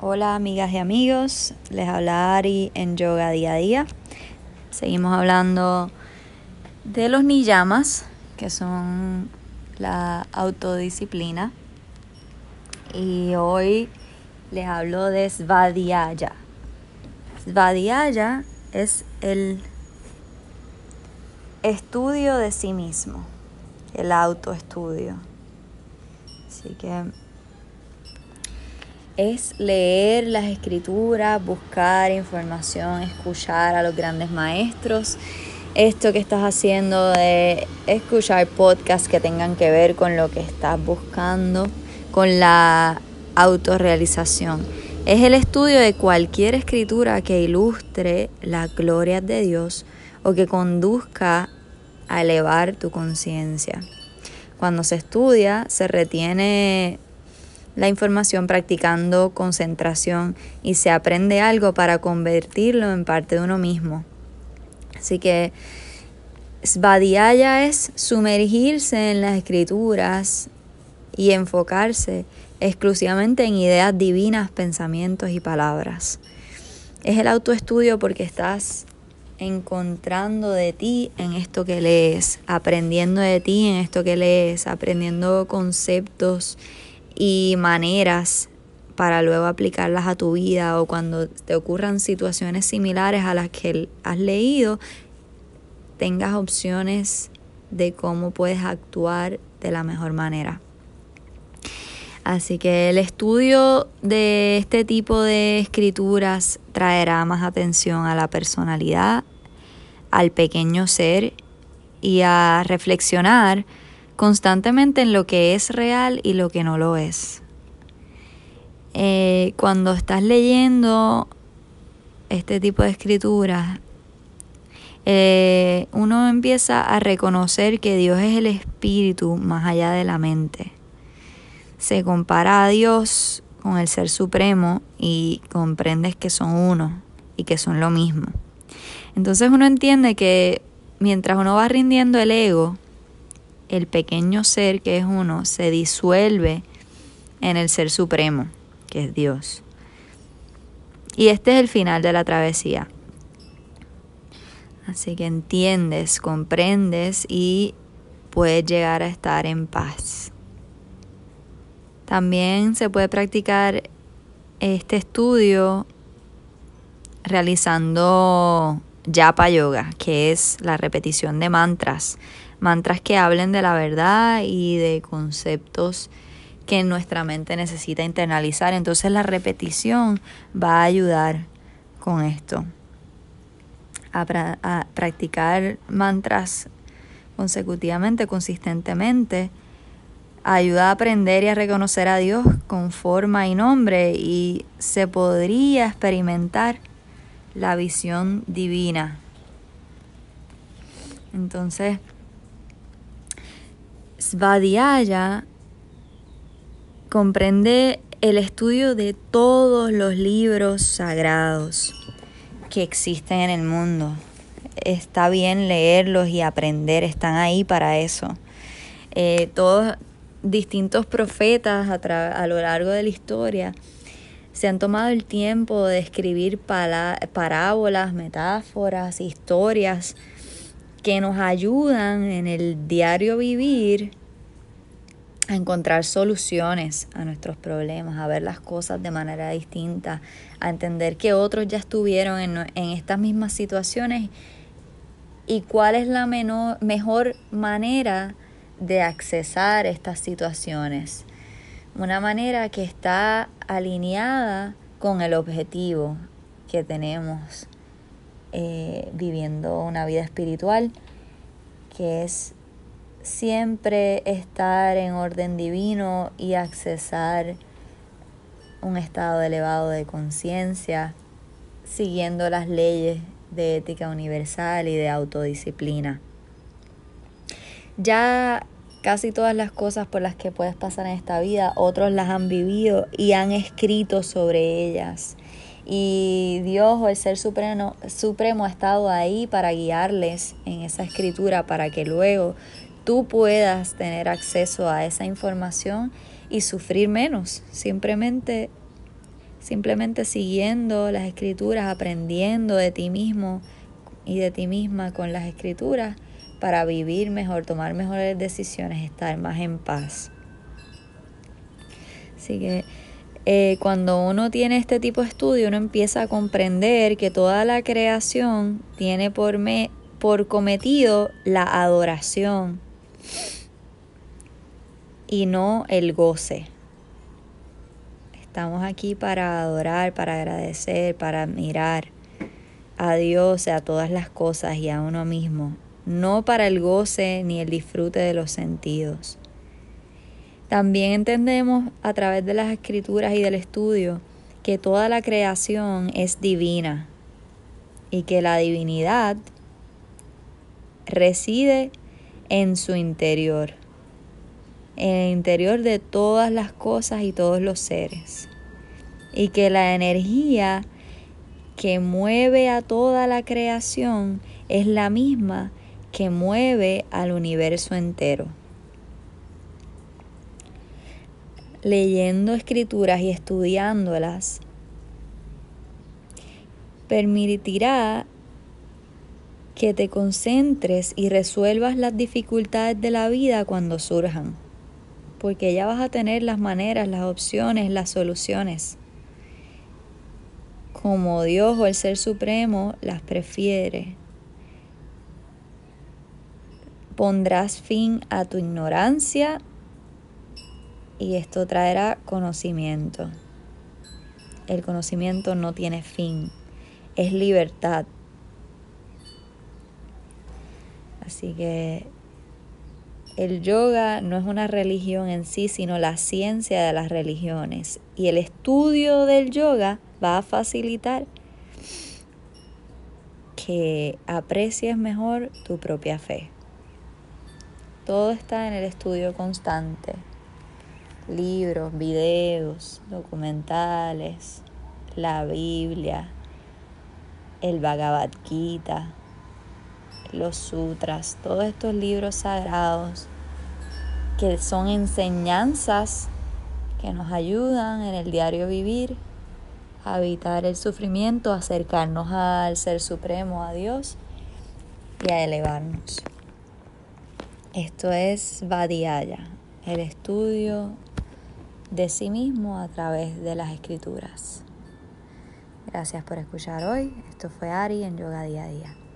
Hola amigas y amigos, les habla Ari en Yoga Día a Día. Seguimos hablando de los niyamas, que son la autodisciplina. Y hoy les hablo de Svadhyaya. Svadhyaya es el estudio de sí mismo, el autoestudio. Así que es leer las escrituras, buscar información, escuchar a los grandes maestros. Esto que estás haciendo de escuchar podcasts que tengan que ver con lo que estás buscando, con la autorrealización. Es el estudio de cualquier escritura que ilustre la gloria de Dios o que conduzca a elevar tu conciencia. Cuando se estudia, se retiene la información practicando concentración y se aprende algo para convertirlo en parte de uno mismo. Así que Svadhyaya es sumergirse en las escrituras y enfocarse exclusivamente en ideas divinas, pensamientos y palabras. Es el autoestudio porque estás encontrando de ti en esto que lees, aprendiendo de ti en esto que lees, aprendiendo conceptos y maneras para luego aplicarlas a tu vida o cuando te ocurran situaciones similares a las que has leído, tengas opciones de cómo puedes actuar de la mejor manera. Así que el estudio de este tipo de escrituras traerá más atención a la personalidad, al pequeño ser y a reflexionar constantemente en lo que es real y lo que no lo es. Eh, cuando estás leyendo este tipo de escrituras, eh, uno empieza a reconocer que Dios es el espíritu más allá de la mente. Se compara a Dios con el Ser Supremo y comprendes que son uno y que son lo mismo. Entonces uno entiende que mientras uno va rindiendo el ego, el pequeño ser que es uno se disuelve en el ser supremo, que es Dios. Y este es el final de la travesía. Así que entiendes, comprendes y puedes llegar a estar en paz. También se puede practicar este estudio realizando Japa Yoga, que es la repetición de mantras mantras que hablen de la verdad y de conceptos que nuestra mente necesita internalizar. Entonces la repetición va a ayudar con esto. A, a practicar mantras consecutivamente, consistentemente, ayuda a aprender y a reconocer a Dios con forma y nombre y se podría experimentar la visión divina. Entonces, Svadhyaya comprende el estudio de todos los libros sagrados que existen en el mundo. Está bien leerlos y aprender, están ahí para eso. Eh, todos distintos profetas a, a, lo largo de la historia se han tomado el tiempo de escribir parábolas, metáforas, historias que nos ayudan en el diario vivir a encontrar soluciones a nuestros problemas, a ver las cosas de manera distinta, a entender que otros ya estuvieron en, en estas mismas situaciones y cuál es la menor, mejor manera de accesar estas situaciones. Una manera que está alineada con el objetivo que tenemos eh, viviendo una vida espiritual, que es siempre estar en orden divino y accesar un estado elevado de conciencia, siguiendo las leyes de ética universal y de autodisciplina. Ya casi todas las cosas por las que puedes pasar en esta vida, otros las han vivido y han escrito sobre ellas y Dios o el Ser Supremo, Supremo ha estado ahí para guiarles en esa escritura para que luego tú puedas tener acceso a esa información y sufrir menos, simplemente simplemente siguiendo las escrituras, aprendiendo de ti mismo y de ti misma con las escrituras para vivir mejor, tomar mejores decisiones, estar más en paz. Así que eh, cuando uno tiene este tipo de estudio, uno empieza a comprender que toda la creación tiene por, me, por cometido la adoración y no el goce. Estamos aquí para adorar, para agradecer, para admirar a Dios, a todas las cosas y a uno mismo, no para el goce ni el disfrute de los sentidos. También entendemos a través de las escrituras y del estudio que toda la creación es divina y que la divinidad reside en su interior, en el interior de todas las cosas y todos los seres, y que la energía que mueve a toda la creación es la misma que mueve al universo entero. Leyendo escrituras y estudiándolas, permitirá que te concentres y resuelvas las dificultades de la vida cuando surjan, porque ya vas a tener las maneras, las opciones, las soluciones. Como Dios o el Ser Supremo las prefiere. Pondrás fin a tu ignorancia y esto traerá conocimiento. El conocimiento no tiene fin, es libertad. Así que el yoga no es una religión en sí, sino la ciencia de las religiones. Y el estudio del yoga va a facilitar que aprecies mejor tu propia fe. Todo está en el estudio constante libros, videos, documentales, la Biblia, el Bhagavad Gita, los sutras, todos estos libros sagrados que son enseñanzas que nos ayudan en el diario vivir a evitar el sufrimiento, acercarnos al Ser Supremo, a Dios y a elevarnos. Esto es Vadiyaya, el estudio de sí mismo a través de las escrituras. Gracias por escuchar hoy. Esto fue Ari en Yoga Día a Día.